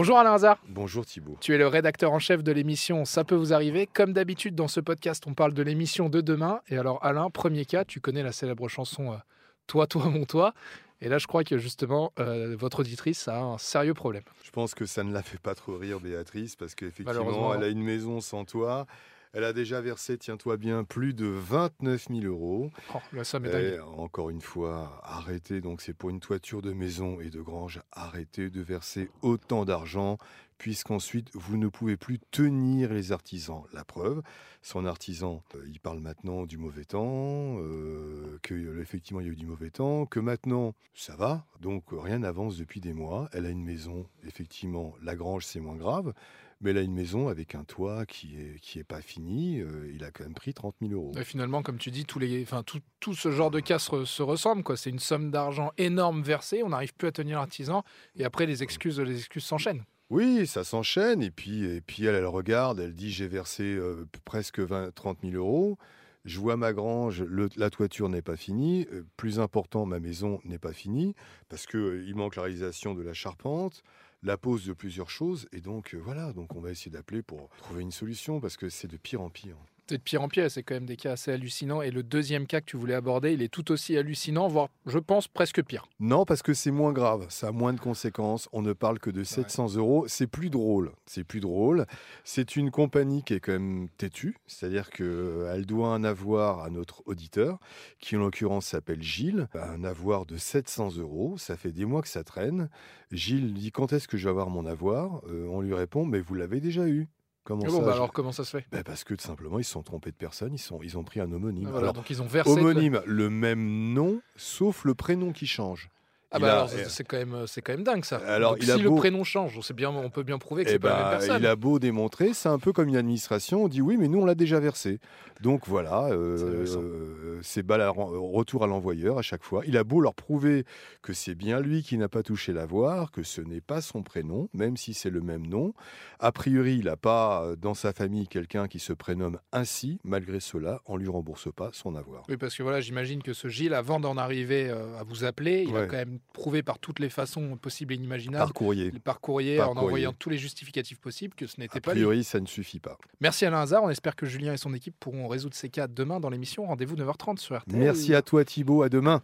Bonjour Alain Hazard. Bonjour Thibault. Tu es le rédacteur en chef de l'émission Ça peut vous arriver. Comme d'habitude, dans ce podcast, on parle de l'émission de demain. Et alors, Alain, premier cas, tu connais la célèbre chanson euh, Toi, toi, mon toi. Et là, je crois que justement, euh, votre auditrice a un sérieux problème. Je pense que ça ne la fait pas trop rire, Béatrice, parce qu'effectivement, elle a une maison sans toit. Elle a déjà versé, tiens-toi bien, plus de 29 000 euros. Oh, la somme est dingue. Encore une fois, arrêtez, donc c'est pour une toiture de maison et de grange, arrêtez de verser autant d'argent, puisqu'ensuite vous ne pouvez plus tenir les artisans. La preuve, son artisan, euh, il parle maintenant du mauvais temps, euh, que euh, il y a eu du mauvais temps, que maintenant ça va, donc rien n'avance depuis des mois. Elle a une maison, effectivement, la grange c'est moins grave, mais elle a une maison avec un toit qui est, qui est pas fini. euh, il a quand même pris 30 000 euros. Et finalement, comme tu dis, tous les, tout, ce genre de cas se, re- se ressemble. C'est une somme d'argent énorme versée, on n'arrive plus à tenir l'artisan, et après, les excuses, les excuses s'enchaînent. Oui, ça s'enchaîne. Et puis, et puis elle, regarde, elle dit j'ai versé euh, presque 20, 30 000 euros. Je vois ma grange, la toiture n'est pas finie. Euh, plus important, ma maison n'est pas finie parce que euh, il manque la réalisation de la charpente, la pose de plusieurs choses. Et donc euh, voilà, donc on va essayer d'appeler pour trouver une solution parce que c'est de pire en pire. C'est de pire en pire, c'est quand même des cas assez hallucinants. Et le deuxième cas que tu voulais aborder, il est tout aussi hallucinant, voire, je pense, presque pire. Non, parce que c'est moins grave, ça a moins de conséquences. On ne parle que de 700 euros. C'est plus drôle. C'est plus drôle. C'est une compagnie qui est quand même têtue, c'est-à-dire qu'elle doit un avoir à notre auditeur, qui en l'occurrence s'appelle Gilles, un avoir de 700 euros. Ça fait des mois que ça traîne. Gilles dit quand est-ce que je vais avoir mon avoir? Euh, On lui répond mais vous l'avez déjà eu. Comment Ah bon, ça bah alors, comment ça se fait Ben, Parce que tout simplement ils se sont trompés de personne. Ils, sont, ils ont pris un homonyme. Ah, voilà, Alors, Donc, ils ont versé. homonyme, le même nom, sauf le prénom qui change. Ah bah a- alors, c'est- quand même, c'est quand même dingue ça. Alors, Donc, il a si le prénom change, on sait bien, on peut bien prouver que Eh c'est pas la ben, même personne. il a beau démontrer, c'est un peu comme une administration. On dit oui, mais nous on l'a déjà versé. Donc voilà, euh, C'est intéressant. euh, à retour à l'envoyeur à chaque fois. Il a beau leur prouver que c'est bien lui qui n'a pas touché l'avoir, que ce n'est pas son prénom, même si c'est le même nom. A priori, il n'a pas euh, dans sa famille quelqu'un qui se prénomme ainsi. Malgré cela, on lui rembourse pas son avoir. Oui, parce que voilà, j'imagine que ce Gilles, avant d'en arriver euh, à vous appeler, il a Ouais. quand même prouvé par toutes les façons possibles et Par inimaginables, courrier. par courrier, Par en courrier. envoyant tous les justificatifs possibles, que ce n'était A pas lui. priori, ça ne suffit pas. Merci Alain Hazard, on espère que Julien et son équipe pourront résoudre ces cas demain dans l'émission. Rendez-vous 9h30 Merci à toi Thibaut, à demain.